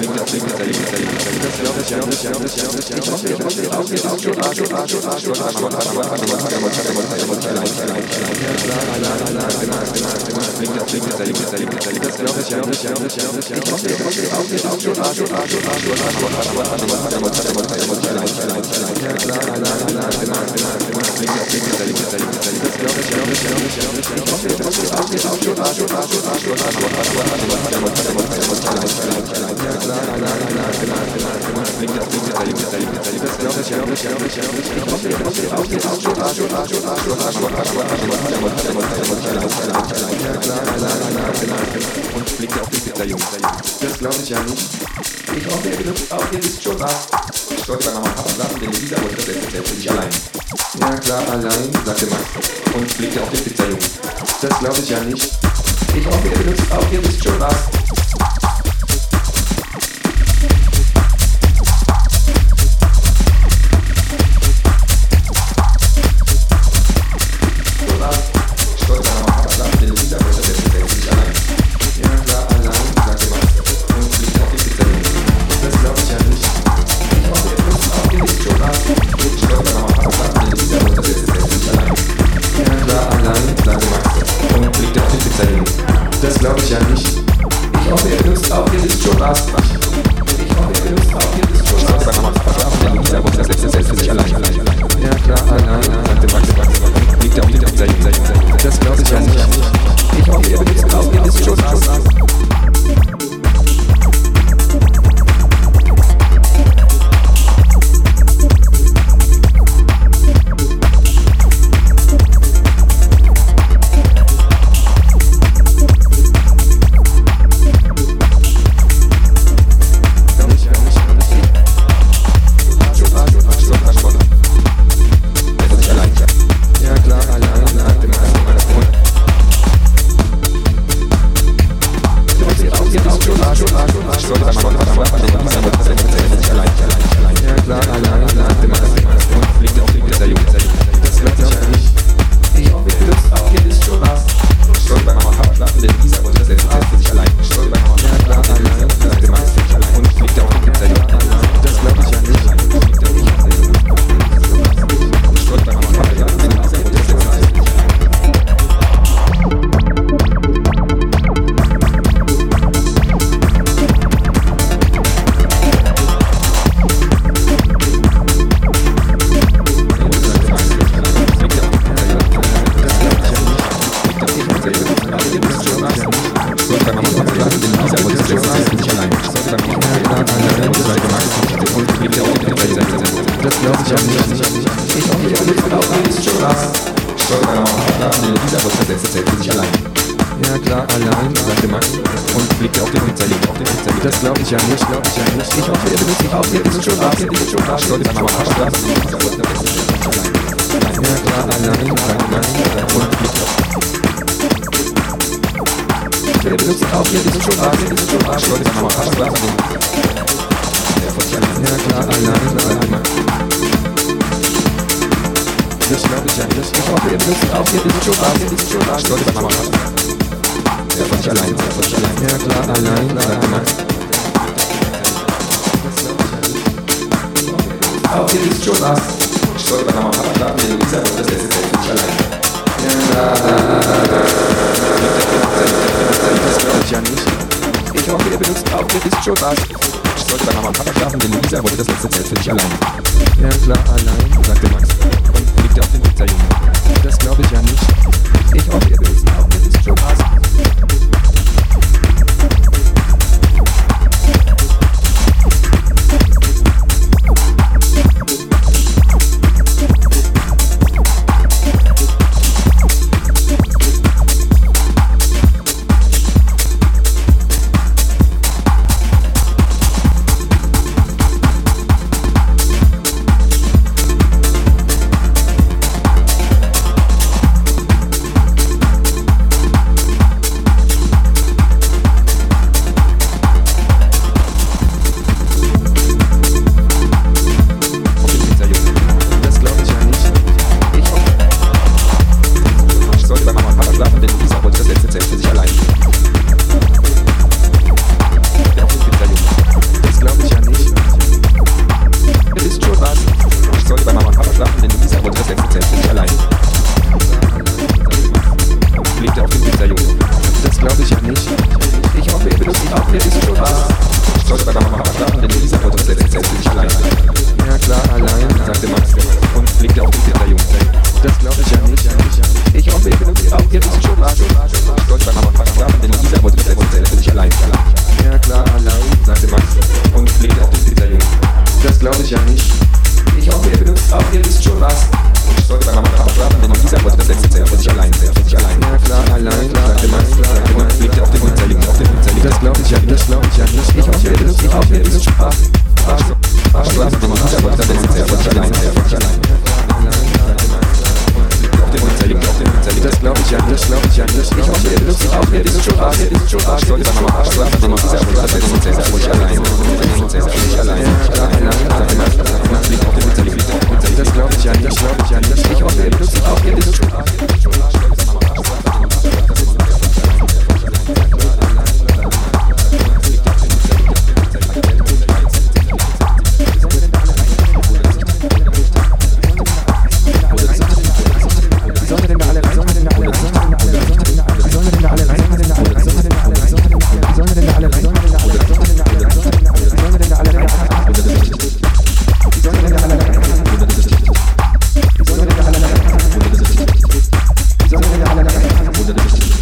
Ich hoffe, ihr habt auch die Aufschuldung, die Aufschuldung, die Das glaube ich ja nicht. Ich hoffe, ihr benutzt auch, ihr wisst schon was. Ich sollte bei Mama und Papa bleiben, denn Lisa wollte das letzte selbst für sich allein. Ja klar, allein, sagte Max und blickte auf den Pizzajungen. Das glaube ich ja nicht. Ich hoffe, ihr benutzt auch, ihr wisst schon was. Ja klar, allein, ich hoffe, ihr benutzt auch alles schon was. Ich und Papa schlafen, denn Lisa wollte das letzte Zelt für sich allein. Ja klar, allein, sagte Max und blickte auf den Pizzajungen. Auf den Pizzajungen. Das glaube ich ja nicht, glaube ich ja nicht. Ich hoffe, ihr benutzt auch, ihr wisst schon was, ihr wisst schon was. Ich Lisa wollte das Zelt für sich allein. Ja klar, allein, sagte Max und blickte auf Ihr benutzt auch, was. Ich sollte bei Mama und Papa schlafen, denn ja klar, allein, sagte Max. Das glaube ich ja nicht. Ich hoffe, ihr benutzt auch, ihr wisst schon was, ihr wisst schon was. Ich Mama und Papa. Ja, von nicht allein, von nicht allein. Ja klar, allein, sagte Max. Auch ihr wisst schon was. Ich sollte bei Mama Papa schlafen, denn Lisa wollte das letzte für sich allein. Ja das glaube ich ja nicht. Ich hoffe, ihr benutzt auch, ihr wisst schon was. Ich sollte bei Mama und Papa schlafen, denn Lisa wollte das letzte Zelt für sich allein. Ja klar, allein, sagte Max und auf den Pizza-Jungen. Das glaube ich ja nicht. Ich hoffe, ihr wisst, aber ihr ist schon was. ich hoffe, ihr benutzt auch, ihr wisst schon Arsch, ihr wisst schon Arsch, soll ich nochmal Arsch sagen, denn dieser Abschluss ist uns sehr, ruhig allein, uns sehr, ruhig allein, allein, allein, allein, liegt auf dem Winter, liegt auf dem Winter, das glaub ich an, das glaub ich an, ich hoffe, ihr benutzt mich auch, ihr wisst schon Arsch, ihr schon Arsch, 가장 모델을 했습니다.